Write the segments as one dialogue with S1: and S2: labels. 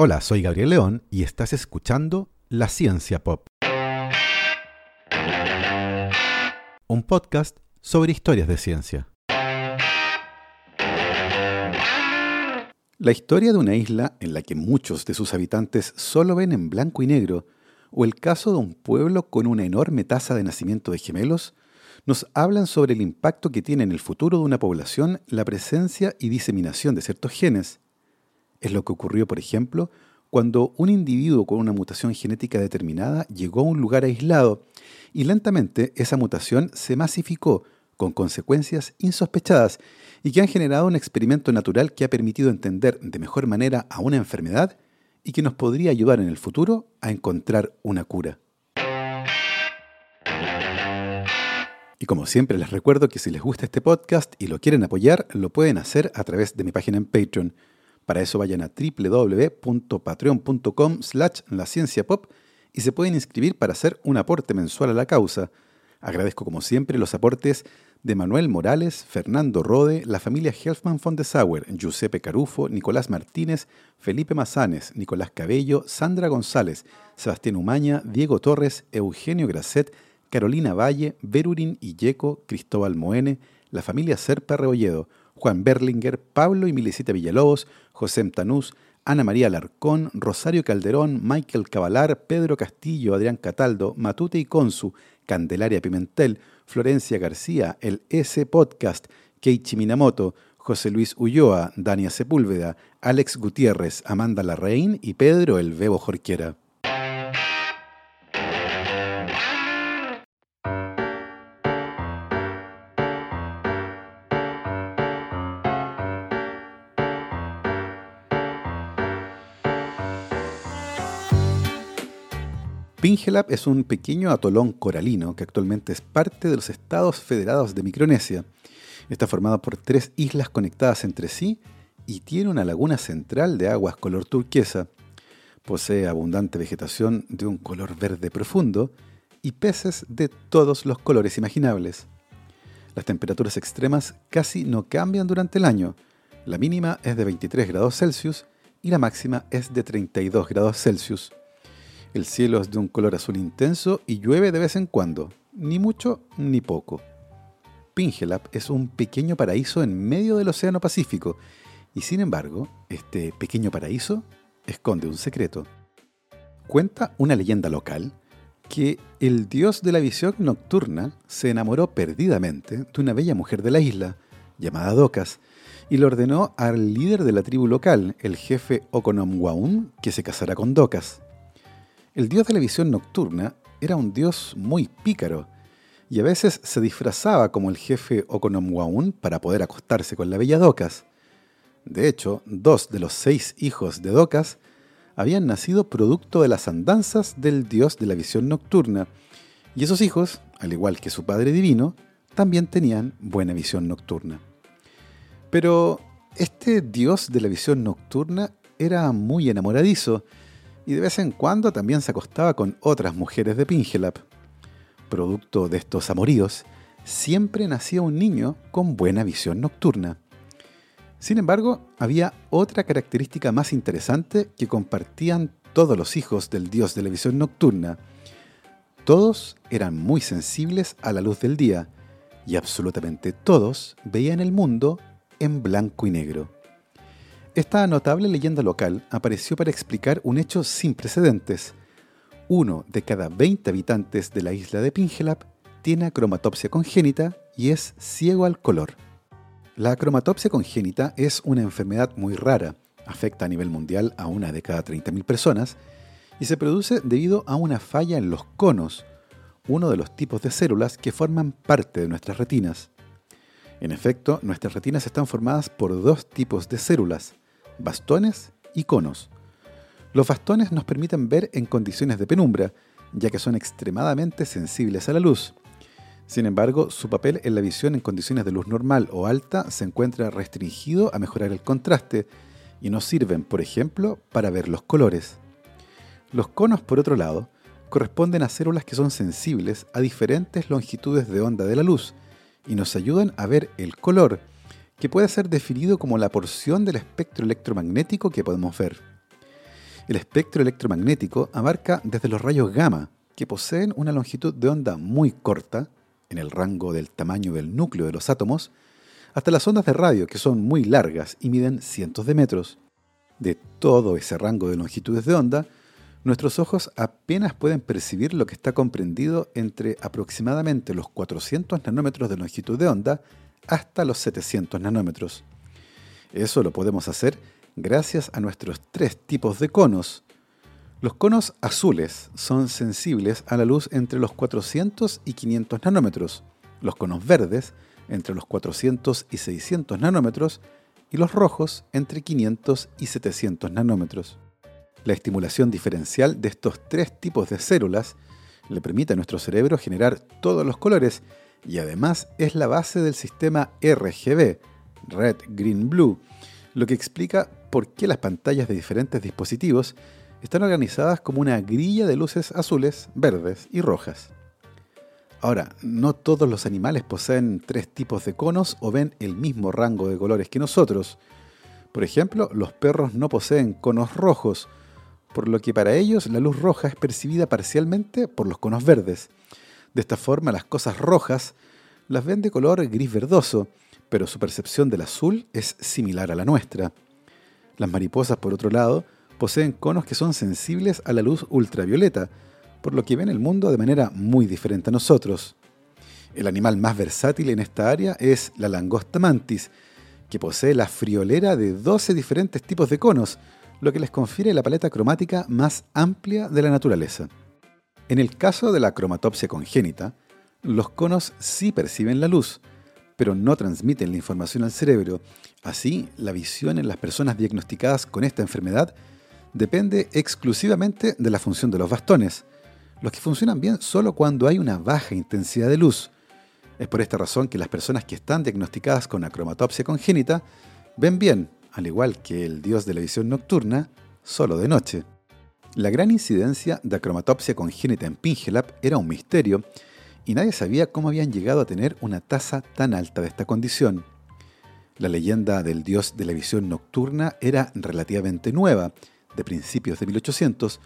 S1: Hola, soy Gabriel León y estás escuchando La Ciencia Pop. Un podcast sobre historias de ciencia. La historia de una isla en la que muchos de sus habitantes solo ven en blanco y negro, o el caso de un pueblo con una enorme tasa de nacimiento de gemelos, nos hablan sobre el impacto que tiene en el futuro de una población la presencia y diseminación de ciertos genes, es lo que ocurrió, por ejemplo, cuando un individuo con una mutación genética determinada llegó a un lugar aislado y lentamente esa mutación se masificó con consecuencias insospechadas y que han generado un experimento natural que ha permitido entender de mejor manera a una enfermedad y que nos podría ayudar en el futuro a encontrar una cura. Y como siempre les recuerdo que si les gusta este podcast y lo quieren apoyar, lo pueden hacer a través de mi página en Patreon para eso vayan a www.patreon.com slash pop y se pueden inscribir para hacer un aporte mensual a la causa. Agradezco como siempre los aportes de Manuel Morales, Fernando Rode, la familia Helfman von de Sauer, Giuseppe Carufo, Nicolás Martínez, Felipe Mazanes, Nicolás Cabello, Sandra González, Sebastián Umaña, Diego Torres, Eugenio Grasset, Carolina Valle, Berurin Illeco, Cristóbal Moene, la familia Serpa Rebolledo, Juan Berlinger, Pablo y Milicita Villalobos, José Tanús, Ana María Larcón, Rosario Calderón, Michael Cavalar, Pedro Castillo, Adrián Cataldo, Matute y Consu, Candelaria Pimentel, Florencia García, el S Podcast, Keiichi Minamoto, José Luis Ulloa, Dania Sepúlveda, Alex Gutiérrez, Amanda Larraín y Pedro El Bebo Jorquera. Pingelap es un pequeño atolón coralino que actualmente es parte de los Estados Federados de Micronesia. Está formado por tres islas conectadas entre sí y tiene una laguna central de aguas color turquesa. Posee abundante vegetación de un color verde profundo y peces de todos los colores imaginables. Las temperaturas extremas casi no cambian durante el año. La mínima es de 23 grados Celsius y la máxima es de 32 grados Celsius. El cielo es de un color azul intenso y llueve de vez en cuando, ni mucho ni poco. Pingelap es un pequeño paraíso en medio del Océano Pacífico y sin embargo, este pequeño paraíso esconde un secreto. Cuenta una leyenda local que el dios de la visión nocturna se enamoró perdidamente de una bella mujer de la isla, llamada Docas, y le ordenó al líder de la tribu local, el jefe Okonomwaun, que se casara con Docas. El dios de la visión nocturna era un dios muy pícaro y a veces se disfrazaba como el jefe Okonomwaun para poder acostarse con la bella Docas. De hecho, dos de los seis hijos de Docas habían nacido producto de las andanzas del dios de la visión nocturna, y esos hijos, al igual que su padre divino, también tenían buena visión nocturna. Pero este dios de la visión nocturna era muy enamoradizo y de vez en cuando también se acostaba con otras mujeres de Pingelap. Producto de estos amoríos, siempre nacía un niño con buena visión nocturna. Sin embargo, había otra característica más interesante que compartían todos los hijos del dios de la visión nocturna. Todos eran muy sensibles a la luz del día y absolutamente todos veían el mundo en blanco y negro. Esta notable leyenda local apareció para explicar un hecho sin precedentes. Uno de cada 20 habitantes de la isla de Pingelap tiene acromatopsia congénita y es ciego al color. La acromatopsia congénita es una enfermedad muy rara, afecta a nivel mundial a una de cada 30.000 personas y se produce debido a una falla en los conos, uno de los tipos de células que forman parte de nuestras retinas. En efecto, nuestras retinas están formadas por dos tipos de células, bastones y conos. Los bastones nos permiten ver en condiciones de penumbra, ya que son extremadamente sensibles a la luz. Sin embargo, su papel en la visión en condiciones de luz normal o alta se encuentra restringido a mejorar el contraste y nos sirven, por ejemplo, para ver los colores. Los conos, por otro lado, corresponden a células que son sensibles a diferentes longitudes de onda de la luz y nos ayudan a ver el color, que puede ser definido como la porción del espectro electromagnético que podemos ver. El espectro electromagnético abarca desde los rayos gamma, que poseen una longitud de onda muy corta, en el rango del tamaño del núcleo de los átomos, hasta las ondas de radio, que son muy largas y miden cientos de metros. De todo ese rango de longitudes de onda, nuestros ojos apenas pueden percibir lo que está comprendido entre aproximadamente los 400 nanómetros de longitud de onda hasta los 700 nanómetros. Eso lo podemos hacer gracias a nuestros tres tipos de conos. Los conos azules son sensibles a la luz entre los 400 y 500 nanómetros, los conos verdes entre los 400 y 600 nanómetros y los rojos entre 500 y 700 nanómetros. La estimulación diferencial de estos tres tipos de células le permite a nuestro cerebro generar todos los colores y además es la base del sistema RGB, Red, Green, Blue, lo que explica por qué las pantallas de diferentes dispositivos están organizadas como una grilla de luces azules, verdes y rojas. Ahora, no todos los animales poseen tres tipos de conos o ven el mismo rango de colores que nosotros. Por ejemplo, los perros no poseen conos rojos, por lo que para ellos la luz roja es percibida parcialmente por los conos verdes. De esta forma, las cosas rojas las ven de color gris verdoso, pero su percepción del azul es similar a la nuestra. Las mariposas, por otro lado, poseen conos que son sensibles a la luz ultravioleta, por lo que ven el mundo de manera muy diferente a nosotros. El animal más versátil en esta área es la langosta mantis, que posee la friolera de 12 diferentes tipos de conos, lo que les confiere la paleta cromática más amplia de la naturaleza. En el caso de la cromatopsia congénita, los conos sí perciben la luz, pero no transmiten la información al cerebro. Así, la visión en las personas diagnosticadas con esta enfermedad depende exclusivamente de la función de los bastones, los que funcionan bien solo cuando hay una baja intensidad de luz. Es por esta razón que las personas que están diagnosticadas con acromatopsia congénita ven bien, al igual que el dios de la visión nocturna, solo de noche. La gran incidencia de acromatopsia congénita en Pingelap era un misterio y nadie sabía cómo habían llegado a tener una tasa tan alta de esta condición. La leyenda del dios de la visión nocturna era relativamente nueva, de principios de 1800,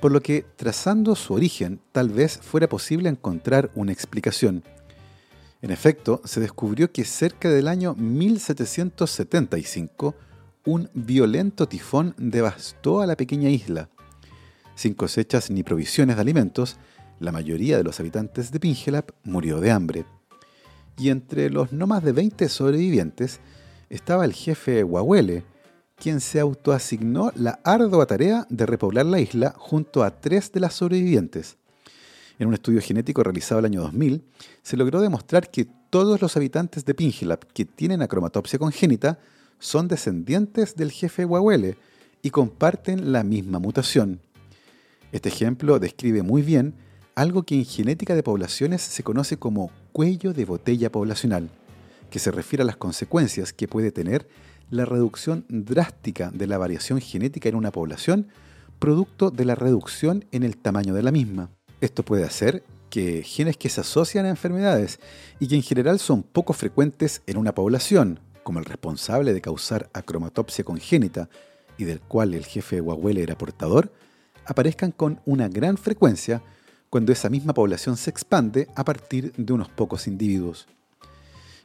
S1: por lo que trazando su origen tal vez fuera posible encontrar una explicación. En efecto, se descubrió que cerca del año 1775 un violento tifón devastó a la pequeña isla. Sin cosechas ni provisiones de alimentos, la mayoría de los habitantes de Pingelap murió de hambre. Y entre los no más de 20 sobrevivientes estaba el jefe Wahuele, quien se autoasignó la ardua tarea de repoblar la isla junto a tres de las sobrevivientes. En un estudio genético realizado el año 2000, se logró demostrar que todos los habitantes de Pingelap que tienen acromatopsia congénita son descendientes del jefe Wahuele y comparten la misma mutación. Este ejemplo describe muy bien algo que en genética de poblaciones se conoce como cuello de botella poblacional, que se refiere a las consecuencias que puede tener la reducción drástica de la variación genética en una población producto de la reducción en el tamaño de la misma. Esto puede hacer que genes que se asocian a enfermedades y que en general son poco frecuentes en una población, como el responsable de causar acromatopsia congénita y del cual el jefe de era portador, aparezcan con una gran frecuencia cuando esa misma población se expande a partir de unos pocos individuos.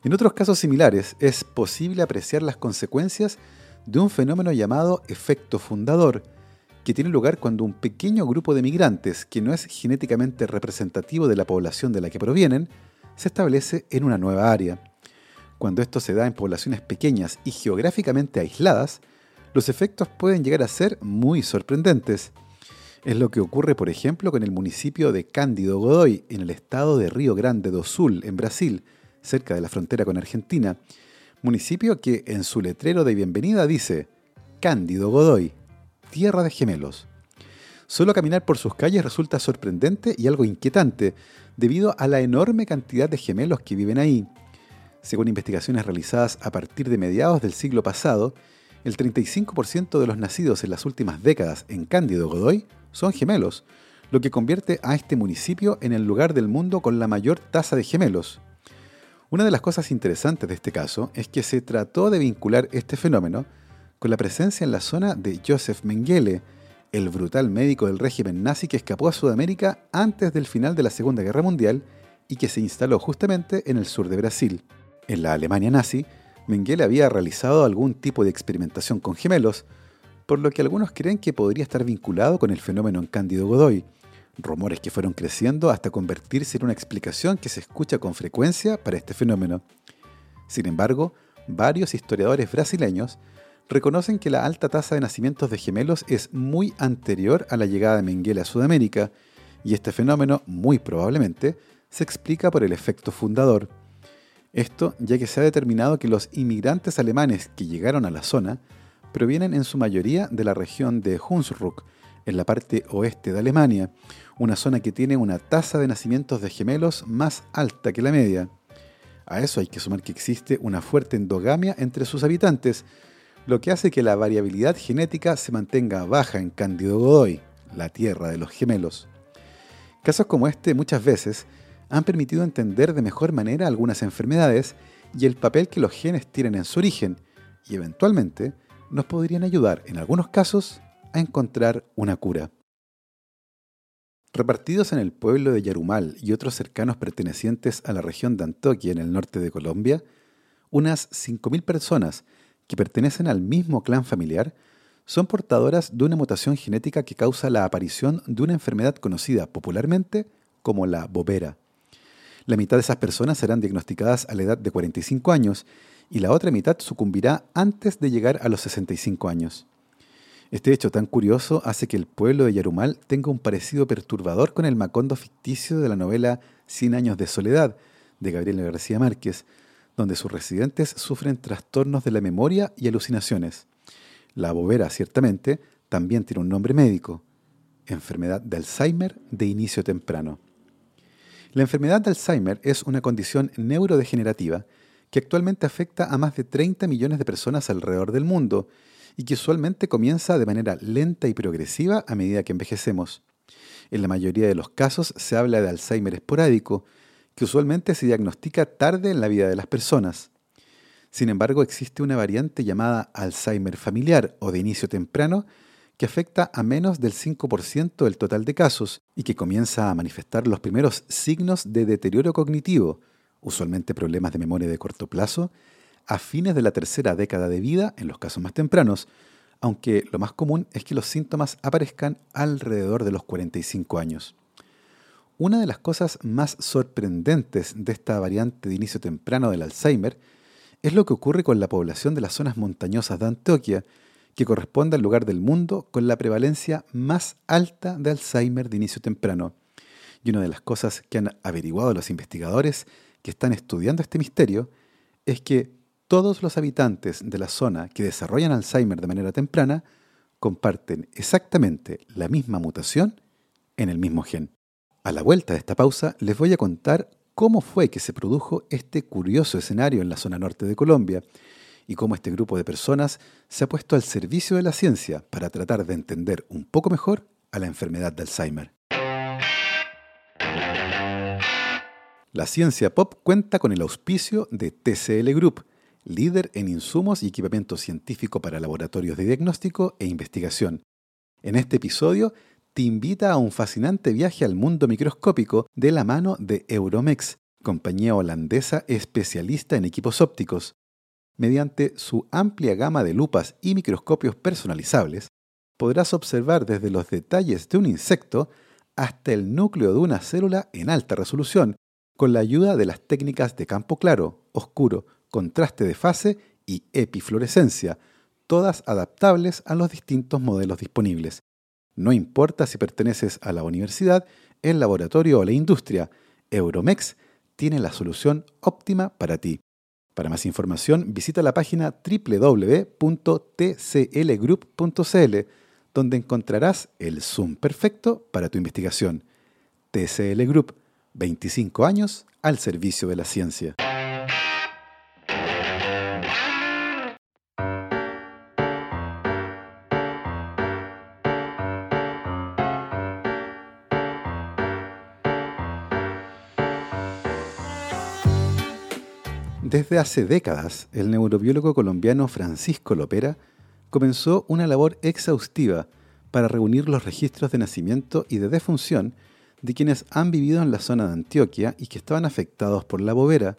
S1: En otros casos similares es posible apreciar las consecuencias de un fenómeno llamado efecto fundador, que tiene lugar cuando un pequeño grupo de migrantes, que no es genéticamente representativo de la población de la que provienen, se establece en una nueva área. Cuando esto se da en poblaciones pequeñas y geográficamente aisladas, los efectos pueden llegar a ser muy sorprendentes. Es lo que ocurre, por ejemplo, con el municipio de Cándido Godoy, en el estado de Río Grande do Sul, en Brasil, cerca de la frontera con Argentina, municipio que en su letrero de bienvenida dice Cándido Godoy, tierra de gemelos. Solo caminar por sus calles resulta sorprendente y algo inquietante, debido a la enorme cantidad de gemelos que viven ahí. Según investigaciones realizadas a partir de mediados del siglo pasado, el 35% de los nacidos en las últimas décadas en Cándido Godoy son gemelos, lo que convierte a este municipio en el lugar del mundo con la mayor tasa de gemelos. Una de las cosas interesantes de este caso es que se trató de vincular este fenómeno con la presencia en la zona de Joseph Mengele, el brutal médico del régimen nazi que escapó a Sudamérica antes del final de la Segunda Guerra Mundial y que se instaló justamente en el sur de Brasil. En la Alemania nazi, Mengele había realizado algún tipo de experimentación con gemelos, por lo que algunos creen que podría estar vinculado con el fenómeno en Cándido Godoy, rumores que fueron creciendo hasta convertirse en una explicación que se escucha con frecuencia para este fenómeno. Sin embargo, varios historiadores brasileños reconocen que la alta tasa de nacimientos de gemelos es muy anterior a la llegada de Mengele a Sudamérica, y este fenómeno, muy probablemente, se explica por el efecto fundador. Esto ya que se ha determinado que los inmigrantes alemanes que llegaron a la zona provienen en su mayoría de la región de Hunsrück, en la parte oeste de Alemania, una zona que tiene una tasa de nacimientos de gemelos más alta que la media. A eso hay que sumar que existe una fuerte endogamia entre sus habitantes, lo que hace que la variabilidad genética se mantenga baja en Cándido Godoy, la tierra de los gemelos. Casos como este muchas veces han permitido entender de mejor manera algunas enfermedades y el papel que los genes tienen en su origen, y eventualmente nos podrían ayudar en algunos casos a encontrar una cura. Repartidos en el pueblo de Yarumal y otros cercanos pertenecientes a la región de Antoquia en el norte de Colombia, unas 5.000 personas que pertenecen al mismo clan familiar son portadoras de una mutación genética que causa la aparición de una enfermedad conocida popularmente como la bobera. La mitad de esas personas serán diagnosticadas a la edad de 45 años y la otra mitad sucumbirá antes de llegar a los 65 años. Este hecho tan curioso hace que el pueblo de Yarumal tenga un parecido perturbador con el macondo ficticio de la novela Cien años de soledad de Gabriel García Márquez, donde sus residentes sufren trastornos de la memoria y alucinaciones. La bobera, ciertamente, también tiene un nombre médico, enfermedad de Alzheimer de inicio temprano. La enfermedad de Alzheimer es una condición neurodegenerativa que actualmente afecta a más de 30 millones de personas alrededor del mundo y que usualmente comienza de manera lenta y progresiva a medida que envejecemos. En la mayoría de los casos se habla de Alzheimer esporádico, que usualmente se diagnostica tarde en la vida de las personas. Sin embargo, existe una variante llamada Alzheimer familiar o de inicio temprano que afecta a menos del 5% del total de casos y que comienza a manifestar los primeros signos de deterioro cognitivo, usualmente problemas de memoria de corto plazo, a fines de la tercera década de vida en los casos más tempranos, aunque lo más común es que los síntomas aparezcan alrededor de los 45 años. Una de las cosas más sorprendentes de esta variante de inicio temprano del Alzheimer es lo que ocurre con la población de las zonas montañosas de Antioquia, que corresponde al lugar del mundo con la prevalencia más alta de Alzheimer de inicio temprano. Y una de las cosas que han averiguado los investigadores que están estudiando este misterio es que todos los habitantes de la zona que desarrollan Alzheimer de manera temprana comparten exactamente la misma mutación en el mismo gen. A la vuelta de esta pausa les voy a contar cómo fue que se produjo este curioso escenario en la zona norte de Colombia y cómo este grupo de personas se ha puesto al servicio de la ciencia para tratar de entender un poco mejor a la enfermedad de Alzheimer. La ciencia pop cuenta con el auspicio de TCL Group, líder en insumos y equipamiento científico para laboratorios de diagnóstico e investigación. En este episodio te invita a un fascinante viaje al mundo microscópico de la mano de Euromex, compañía holandesa especialista en equipos ópticos. Mediante su amplia gama de lupas y microscopios personalizables, podrás observar desde los detalles de un insecto hasta el núcleo de una célula en alta resolución, con la ayuda de las técnicas de campo claro, oscuro, contraste de fase y epifluorescencia, todas adaptables a los distintos modelos disponibles. No importa si perteneces a la universidad, el laboratorio o la industria, Euromex tiene la solución óptima para ti. Para más información, visita la página www.tclgroup.cl, donde encontrarás el Zoom perfecto para tu investigación. TCL Group 25 años al servicio de la ciencia. Desde hace décadas, el neurobiólogo colombiano Francisco Lopera comenzó una labor exhaustiva para reunir los registros de nacimiento y de defunción de quienes han vivido en la zona de Antioquia y que estaban afectados por la bobera,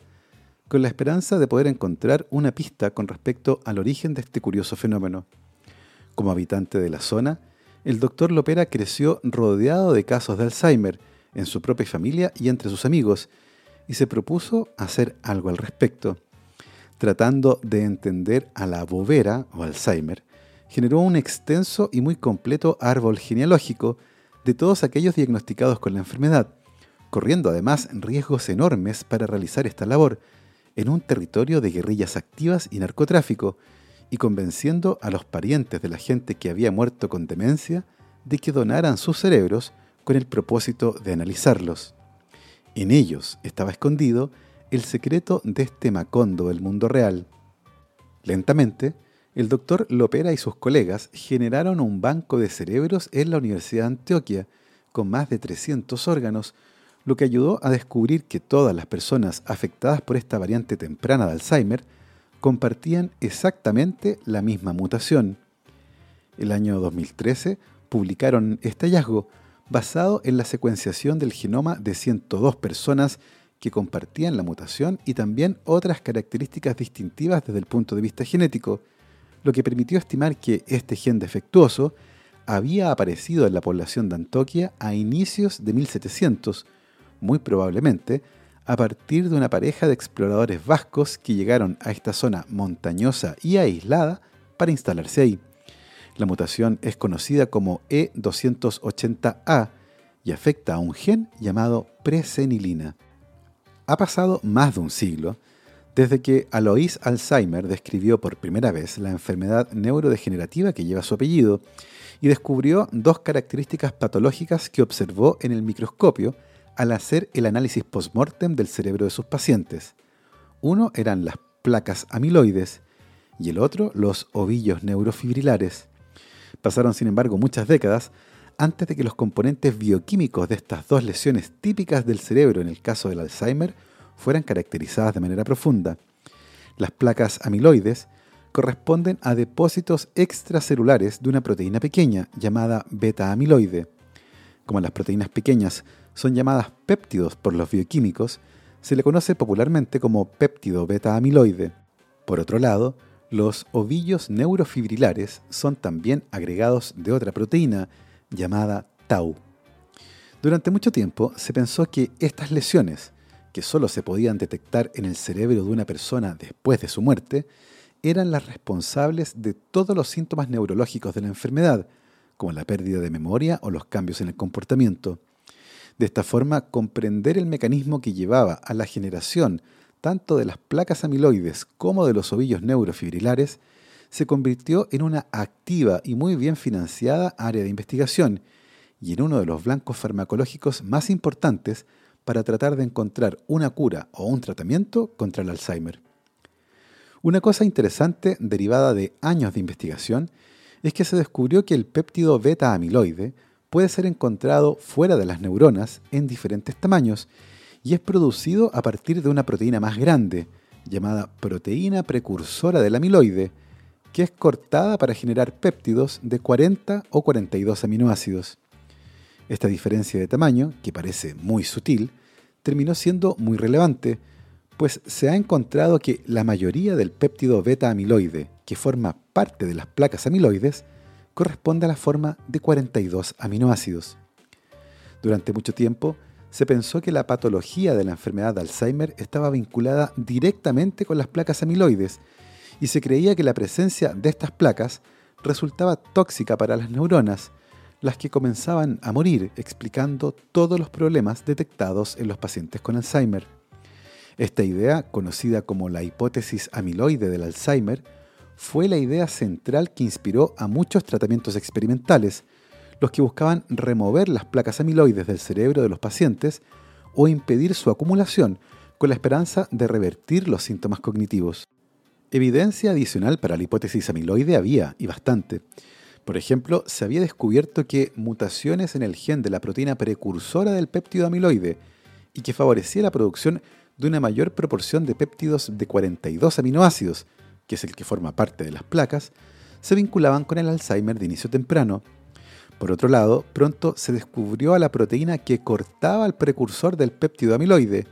S1: con la esperanza de poder encontrar una pista con respecto al origen de este curioso fenómeno. Como habitante de la zona, el doctor Lopera creció rodeado de casos de Alzheimer en su propia familia y entre sus amigos, y se propuso hacer algo al respecto. Tratando de entender a la bobera o Alzheimer, generó un extenso y muy completo árbol genealógico de todos aquellos diagnosticados con la enfermedad, corriendo además riesgos enormes para realizar esta labor en un territorio de guerrillas activas y narcotráfico, y convenciendo a los parientes de la gente que había muerto con demencia de que donaran sus cerebros con el propósito de analizarlos. En ellos estaba escondido el secreto de este Macondo del mundo real. Lentamente, el doctor Lopera y sus colegas generaron un banco de cerebros en la Universidad de Antioquia, con más de 300 órganos, lo que ayudó a descubrir que todas las personas afectadas por esta variante temprana de Alzheimer compartían exactamente la misma mutación. El año 2013 publicaron este hallazgo basado en la secuenciación del genoma de 102 personas que compartían la mutación y también otras características distintivas desde el punto de vista genético, lo que permitió estimar que este gen defectuoso había aparecido en la población de Antoquia a inicios de 1700, muy probablemente a partir de una pareja de exploradores vascos que llegaron a esta zona montañosa y aislada para instalarse ahí. La mutación es conocida como E280A y afecta a un gen llamado presenilina. Ha pasado más de un siglo desde que Alois Alzheimer describió por primera vez la enfermedad neurodegenerativa que lleva su apellido y descubrió dos características patológicas que observó en el microscopio al hacer el análisis post-mortem del cerebro de sus pacientes. Uno eran las placas amiloides y el otro los ovillos neurofibrilares. Pasaron, sin embargo, muchas décadas antes de que los componentes bioquímicos de estas dos lesiones típicas del cerebro en el caso del Alzheimer fueran caracterizadas de manera profunda. Las placas amiloides corresponden a depósitos extracelulares de una proteína pequeña llamada beta-amiloide. Como las proteínas pequeñas son llamadas péptidos por los bioquímicos, se le conoce popularmente como péptido beta-amiloide. Por otro lado, los ovillos neurofibrilares son también agregados de otra proteína llamada tau. Durante mucho tiempo se pensó que estas lesiones, que solo se podían detectar en el cerebro de una persona después de su muerte, eran las responsables de todos los síntomas neurológicos de la enfermedad, como la pérdida de memoria o los cambios en el comportamiento. De esta forma, comprender el mecanismo que llevaba a la generación tanto de las placas amiloides como de los ovillos neurofibrilares, se convirtió en una activa y muy bien financiada área de investigación y en uno de los blancos farmacológicos más importantes para tratar de encontrar una cura o un tratamiento contra el Alzheimer. Una cosa interesante derivada de años de investigación es que se descubrió que el péptido beta amiloide puede ser encontrado fuera de las neuronas en diferentes tamaños y es producido a partir de una proteína más grande, llamada proteína precursora del amiloide, que es cortada para generar péptidos de 40 o 42 aminoácidos. Esta diferencia de tamaño, que parece muy sutil, terminó siendo muy relevante, pues se ha encontrado que la mayoría del péptido beta amiloide, que forma parte de las placas amiloides, corresponde a la forma de 42 aminoácidos. Durante mucho tiempo, se pensó que la patología de la enfermedad de Alzheimer estaba vinculada directamente con las placas amiloides y se creía que la presencia de estas placas resultaba tóxica para las neuronas, las que comenzaban a morir, explicando todos los problemas detectados en los pacientes con Alzheimer. Esta idea, conocida como la hipótesis amiloide del Alzheimer, fue la idea central que inspiró a muchos tratamientos experimentales, los que buscaban remover las placas amiloides del cerebro de los pacientes o impedir su acumulación con la esperanza de revertir los síntomas cognitivos. Evidencia adicional para la hipótesis amiloide había, y bastante. Por ejemplo, se había descubierto que mutaciones en el gen de la proteína precursora del péptido amiloide y que favorecía la producción de una mayor proporción de péptidos de 42 aminoácidos, que es el que forma parte de las placas, se vinculaban con el Alzheimer de inicio temprano. Por otro lado, pronto se descubrió a la proteína que cortaba el precursor del péptido amiloide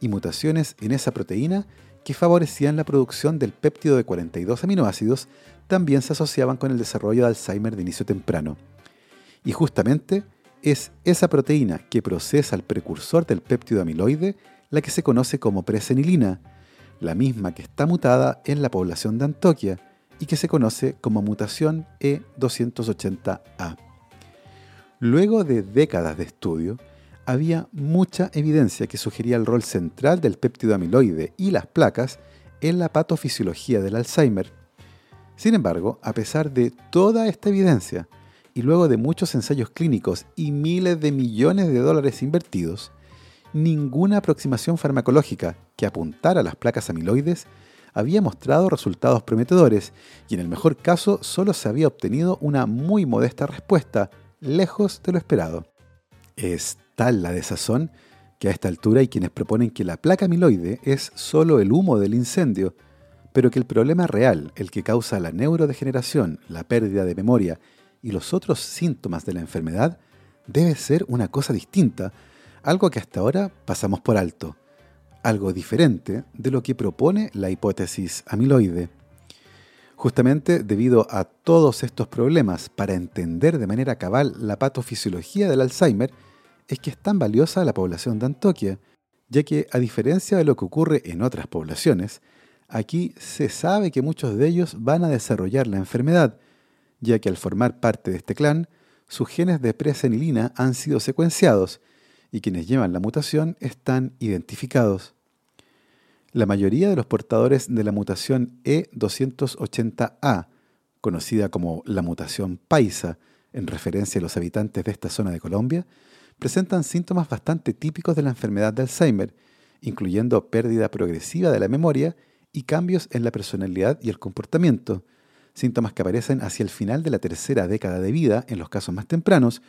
S1: y mutaciones en esa proteína que favorecían la producción del péptido de 42 aminoácidos también se asociaban con el desarrollo de Alzheimer de inicio temprano. Y justamente es esa proteína que procesa el precursor del péptido amiloide la que se conoce como presenilina, la misma que está mutada en la población de Antoquia y que se conoce como mutación E280A. Luego de décadas de estudio, había mucha evidencia que sugería el rol central del péptido amiloide y las placas en la patofisiología del Alzheimer. Sin embargo, a pesar de toda esta evidencia, y luego de muchos ensayos clínicos y miles de millones de dólares invertidos, ninguna aproximación farmacológica que apuntara a las placas amiloides había mostrado resultados prometedores y en el mejor caso solo se había obtenido una muy modesta respuesta lejos de lo esperado. Es tal la desazón que a esta altura hay quienes proponen que la placa amiloide es solo el humo del incendio, pero que el problema real, el que causa la neurodegeneración, la pérdida de memoria y los otros síntomas de la enfermedad, debe ser una cosa distinta, algo que hasta ahora pasamos por alto, algo diferente de lo que propone la hipótesis amiloide. Justamente debido a todos estos problemas para entender de manera cabal la patofisiología del Alzheimer, es que es tan valiosa la población de Antoquia, ya que a diferencia de lo que ocurre en otras poblaciones, aquí se sabe que muchos de ellos van a desarrollar la enfermedad, ya que al formar parte de este clan, sus genes de presenilina han sido secuenciados y quienes llevan la mutación están identificados. La mayoría de los portadores de la mutación E280A, conocida como la mutación paisa, en referencia a los habitantes de esta zona de Colombia, presentan síntomas bastante típicos de la enfermedad de Alzheimer, incluyendo pérdida progresiva de la memoria y cambios en la personalidad y el comportamiento, síntomas que aparecen hacia el final de la tercera década de vida en los casos más tempranos,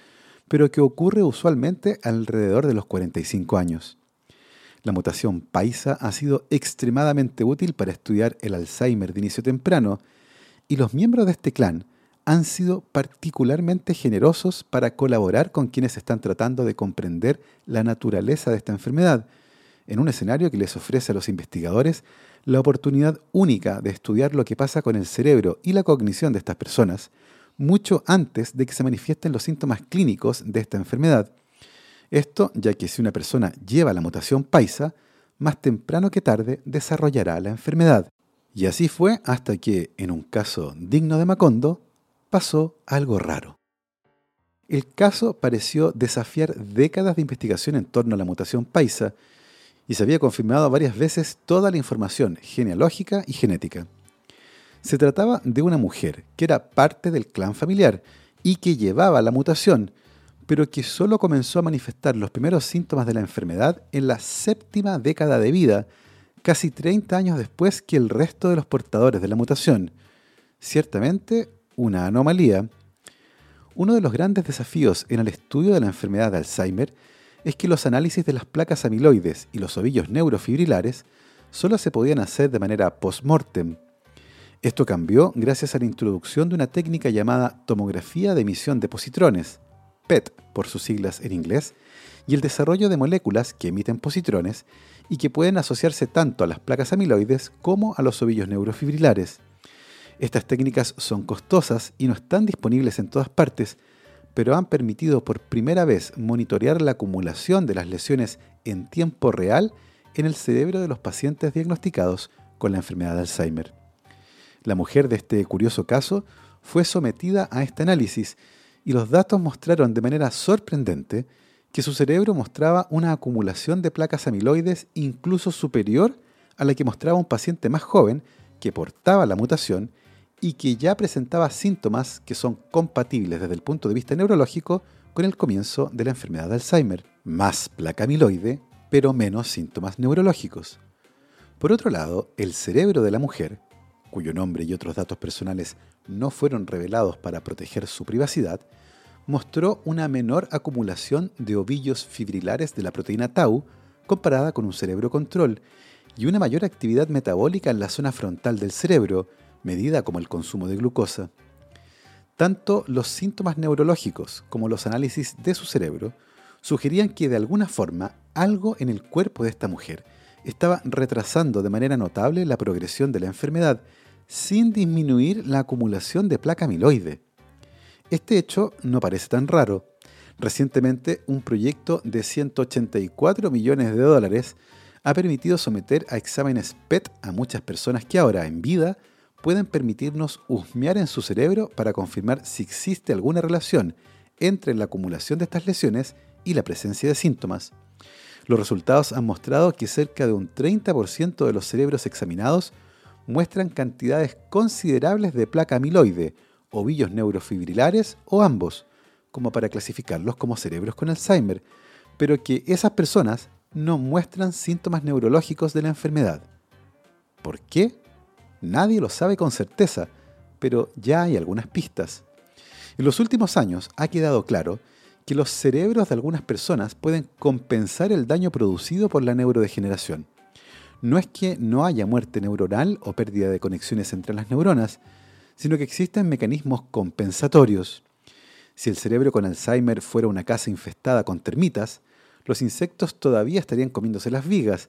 S1: pero que ocurre usualmente alrededor de los 45 años. La mutación paisa ha sido extremadamente útil para estudiar el Alzheimer de inicio temprano y los miembros de este clan han sido particularmente generosos para colaborar con quienes están tratando de comprender la naturaleza de esta enfermedad, en un escenario que les ofrece a los investigadores la oportunidad única de estudiar lo que pasa con el cerebro y la cognición de estas personas, mucho antes de que se manifiesten los síntomas clínicos de esta enfermedad. Esto ya que si una persona lleva la mutación paisa, más temprano que tarde desarrollará la enfermedad. Y así fue hasta que, en un caso digno de Macondo, pasó algo raro. El caso pareció desafiar décadas de investigación en torno a la mutación paisa y se había confirmado varias veces toda la información genealógica y genética. Se trataba de una mujer que era parte del clan familiar y que llevaba la mutación, pero que solo comenzó a manifestar los primeros síntomas de la enfermedad en la séptima década de vida, casi 30 años después que el resto de los portadores de la mutación. Ciertamente una anomalía. Uno de los grandes desafíos en el estudio de la enfermedad de Alzheimer es que los análisis de las placas amiloides y los ovillos neurofibrilares solo se podían hacer de manera post-mortem. Esto cambió gracias a la introducción de una técnica llamada tomografía de emisión de positrones, PET por sus siglas en inglés, y el desarrollo de moléculas que emiten positrones y que pueden asociarse tanto a las placas amiloides como a los ovillos neurofibrilares. Estas técnicas son costosas y no están disponibles en todas partes, pero han permitido por primera vez monitorear la acumulación de las lesiones en tiempo real en el cerebro de los pacientes diagnosticados con la enfermedad de Alzheimer. La mujer de este curioso caso fue sometida a este análisis y los datos mostraron de manera sorprendente que su cerebro mostraba una acumulación de placas amiloides incluso superior a la que mostraba un paciente más joven que portaba la mutación y que ya presentaba síntomas que son compatibles desde el punto de vista neurológico con el comienzo de la enfermedad de Alzheimer. Más placa amiloide, pero menos síntomas neurológicos. Por otro lado, el cerebro de la mujer, cuyo nombre y otros datos personales no fueron revelados para proteger su privacidad, mostró una menor acumulación de ovillos fibrilares de la proteína tau comparada con un cerebro control y una mayor actividad metabólica en la zona frontal del cerebro, medida como el consumo de glucosa. Tanto los síntomas neurológicos como los análisis de su cerebro sugerían que de alguna forma algo en el cuerpo de esta mujer estaba retrasando de manera notable la progresión de la enfermedad sin disminuir la acumulación de placa amiloide. Este hecho no parece tan raro. Recientemente, un proyecto de 184 millones de dólares ha permitido someter a exámenes PET a muchas personas que ahora, en vida, pueden permitirnos husmear en su cerebro para confirmar si existe alguna relación entre la acumulación de estas lesiones y la presencia de síntomas. Los resultados han mostrado que cerca de un 30% de los cerebros examinados muestran cantidades considerables de placa amiloide, ovillos neurofibrilares o ambos, como para clasificarlos como cerebros con Alzheimer, pero que esas personas no muestran síntomas neurológicos de la enfermedad. ¿Por qué? Nadie lo sabe con certeza, pero ya hay algunas pistas. En los últimos años ha quedado claro que los cerebros de algunas personas pueden compensar el daño producido por la neurodegeneración. No es que no haya muerte neuronal o pérdida de conexiones entre las neuronas, sino que existen mecanismos compensatorios. Si el cerebro con Alzheimer fuera una casa infestada con termitas, los insectos todavía estarían comiéndose las vigas,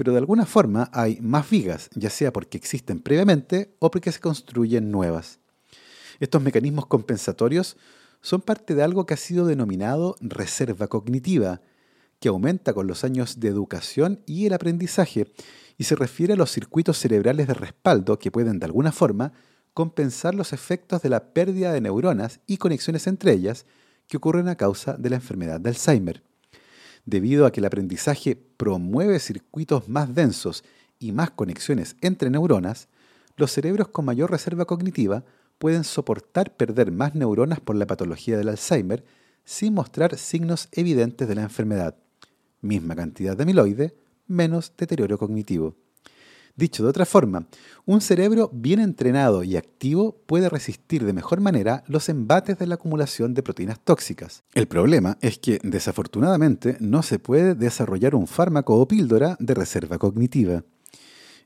S1: pero de alguna forma hay más vigas, ya sea porque existen previamente o porque se construyen nuevas. Estos mecanismos compensatorios son parte de algo que ha sido denominado reserva cognitiva, que aumenta con los años de educación y el aprendizaje, y se refiere a los circuitos cerebrales de respaldo que pueden de alguna forma compensar los efectos de la pérdida de neuronas y conexiones entre ellas que ocurren a causa de la enfermedad de Alzheimer debido a que el aprendizaje promueve circuitos más densos y más conexiones entre neuronas, los cerebros con mayor reserva cognitiva pueden soportar perder más neuronas por la patología del Alzheimer sin mostrar signos evidentes de la enfermedad. Misma cantidad de amiloide, menos deterioro cognitivo. Dicho de otra forma, un cerebro bien entrenado y activo puede resistir de mejor manera los embates de la acumulación de proteínas tóxicas. El problema es que, desafortunadamente, no se puede desarrollar un fármaco o píldora de reserva cognitiva.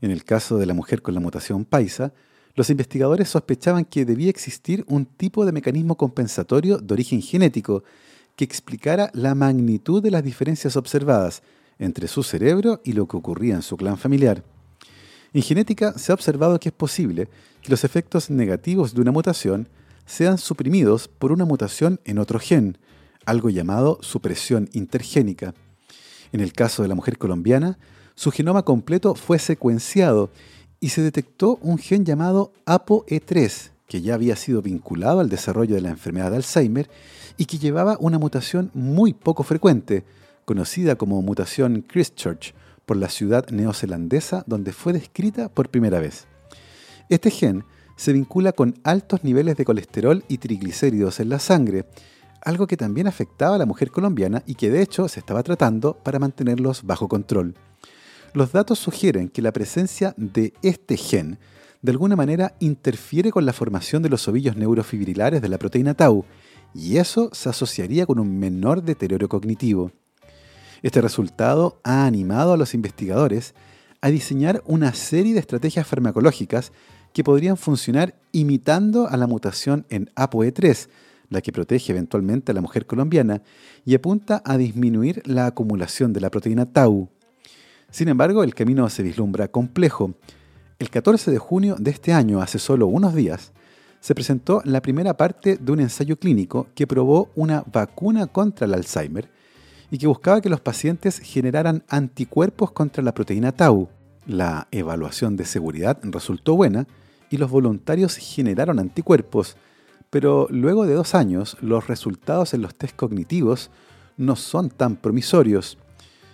S1: En el caso de la mujer con la mutación paisa, los investigadores sospechaban que debía existir un tipo de mecanismo compensatorio de origen genético que explicara la magnitud de las diferencias observadas entre su cerebro y lo que ocurría en su clan familiar. En genética se ha observado que es posible que los efectos negativos de una mutación sean suprimidos por una mutación en otro gen, algo llamado supresión intergénica. En el caso de la mujer colombiana, su genoma completo fue secuenciado y se detectó un gen llamado ApoE3, que ya había sido vinculado al desarrollo de la enfermedad de Alzheimer y que llevaba una mutación muy poco frecuente, conocida como mutación Christchurch, por la ciudad neozelandesa donde fue descrita por primera vez. Este gen se vincula con altos niveles de colesterol y triglicéridos en la sangre, algo que también afectaba a la mujer colombiana y que de hecho se estaba tratando para mantenerlos bajo control. Los datos sugieren que la presencia de este gen de alguna manera interfiere con la formación de los ovillos neurofibrilares de la proteína tau, y eso se asociaría con un menor deterioro cognitivo. Este resultado ha animado a los investigadores a diseñar una serie de estrategias farmacológicas que podrían funcionar imitando a la mutación en ApoE3, la que protege eventualmente a la mujer colombiana y apunta a disminuir la acumulación de la proteína tau. Sin embargo, el camino se vislumbra complejo. El 14 de junio de este año, hace solo unos días, se presentó la primera parte de un ensayo clínico que probó una vacuna contra el Alzheimer y que buscaba que los pacientes generaran anticuerpos contra la proteína tau. La evaluación de seguridad resultó buena y los voluntarios generaron anticuerpos, pero luego de dos años los resultados en los test cognitivos no son tan promisorios.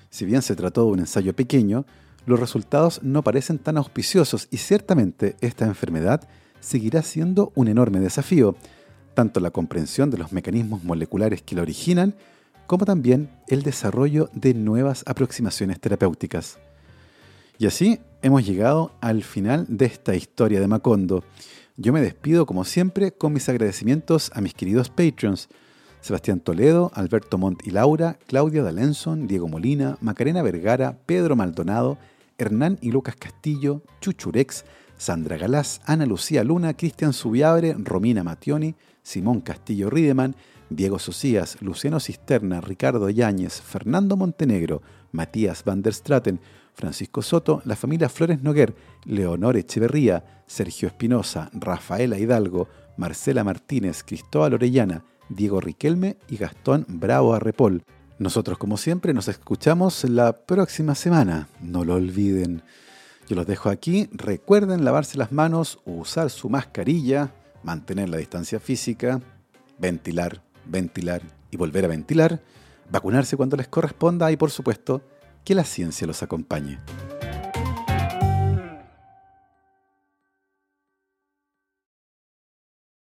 S1: Si bien se trató de un ensayo pequeño, los resultados no parecen tan auspiciosos y ciertamente esta enfermedad seguirá siendo un enorme desafío, tanto la comprensión de los mecanismos moleculares que la originan como también el desarrollo de nuevas aproximaciones terapéuticas. Y así hemos llegado al final de esta historia de Macondo. Yo me despido como siempre con mis agradecimientos a mis queridos Patreons, Sebastián Toledo, Alberto Montt y Laura, Claudia D'Alenson, Diego Molina, Macarena Vergara, Pedro Maldonado, Hernán y Lucas Castillo, Chuchurex, Sandra Galás, Ana Lucía Luna, Cristian Subiabre, Romina Mationi, Simón Castillo Riedemann, Diego Socias, Luciano Cisterna, Ricardo Yáñez, Fernando Montenegro, Matías van der Straten, Francisco Soto, la familia Flores Noguer, Leonor Echeverría, Sergio Espinosa, Rafaela Hidalgo, Marcela Martínez, Cristóbal Orellana, Diego Riquelme y Gastón Bravo Arrepol. Nosotros, como siempre, nos escuchamos la próxima semana. No lo olviden. Yo los dejo aquí. Recuerden lavarse las manos, usar su mascarilla, mantener la distancia física, ventilar, ventilar y volver a ventilar, vacunarse cuando les corresponda y, por supuesto, que la ciencia los acompañe.